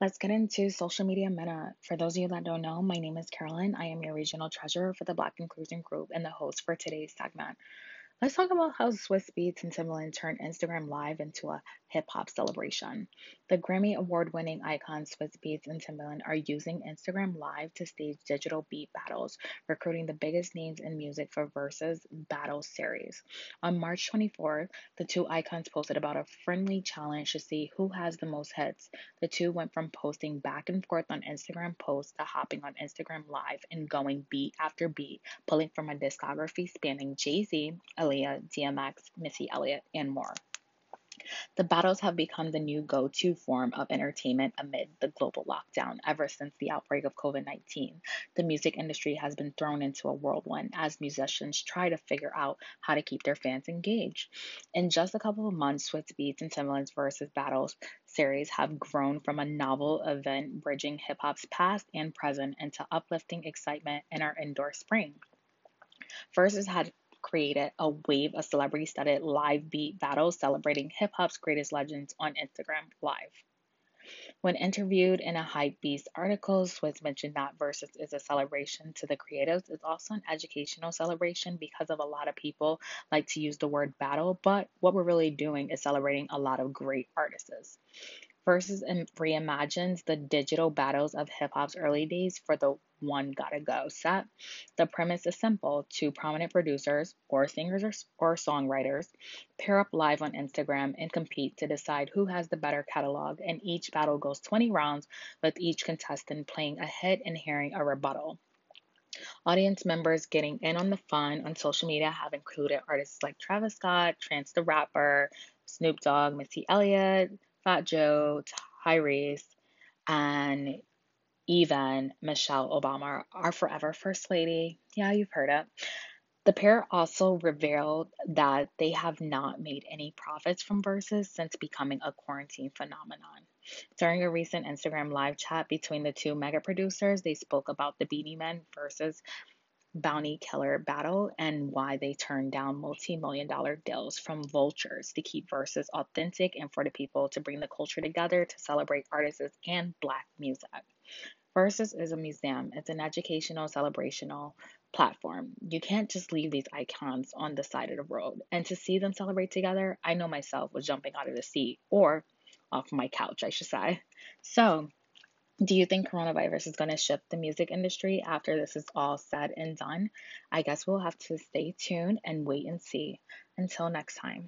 Let's get into social media meta. For those of you that don't know, my name is Carolyn. I am your regional treasurer for the Black Inclusion Group and the host for today's segment. Let's talk about how Swizz Beatz and Timbaland turned Instagram Live into a hip hop celebration. The Grammy Award winning icons Swizz Beatz and Timbaland are using Instagram Live to stage digital beat battles, recruiting the biggest names in music for Verzuz Battle Series. On March 24th, the two icons posted about a friendly challenge to see who has the most hits. The two went from posting back and forth on Instagram posts to hopping on Instagram Live and going beat after beat, pulling from a discography spanning Jay Z, Aaliyah, DMX, Missy Elliott, and more. The battles have become the new go to form of entertainment amid the global lockdown ever since the outbreak of COVID 19. The music industry has been thrown into a whirlwind as musicians try to figure out how to keep their fans engaged. In just a couple of months, Swizz Beatz and Timbaland's Verzuz Battles series have grown from a novel event bridging hip hop's past and present into uplifting excitement in our indoor spring. Verzuz had created a wave of celebrity studded live beat battles celebrating hip hop's greatest legends on Instagram Live. When interviewed in a Hypebeast article, Swizz mentioned that Verzuz is a celebration to the creatives. It's also an educational celebration because of a lot of people like to use the word battle, but what we're really doing is celebrating a lot of great artists. Verzuz reimagines the digital battles of hip hop's early days for the one gotta go set. The premise is simple two prominent producers, or singers or, or songwriters, pair up live on Instagram and compete to decide who has the better catalog, and each battle goes 20 rounds with each contestant playing a hit and hearing a rebuttal. Audience members getting in on the fun on social media have included artists like Travis Scott, Chance the Rapper, Snoop Dogg, Missy Elliott, Fat Joe, Tyrese, and even Michelle Obama, our forever First Lady. Yeah, you've heard it. The pair also revealed that they have not made any profits from Verzuz since becoming a quarantine phenomenon. During a recent Instagram live chat between the two mega producers, they spoke about the Beenie Man versus bounty killer battle and why they turned down multi million dollar deals from vultures to keep Verzuz authentic and for the people to bring the culture together to celebrate artists and black music. Verzuz is a museum, it's an educational, celebrational platform. You can't just leave these icons on the side of the road. And to see them celebrate together, I know myself was jumping out of the seat or off my couch, I should say. So, do you think coronavirus is going to shift the music industry after this is all said and done? I guess we'll have to stay tuned and wait and see. Until next time.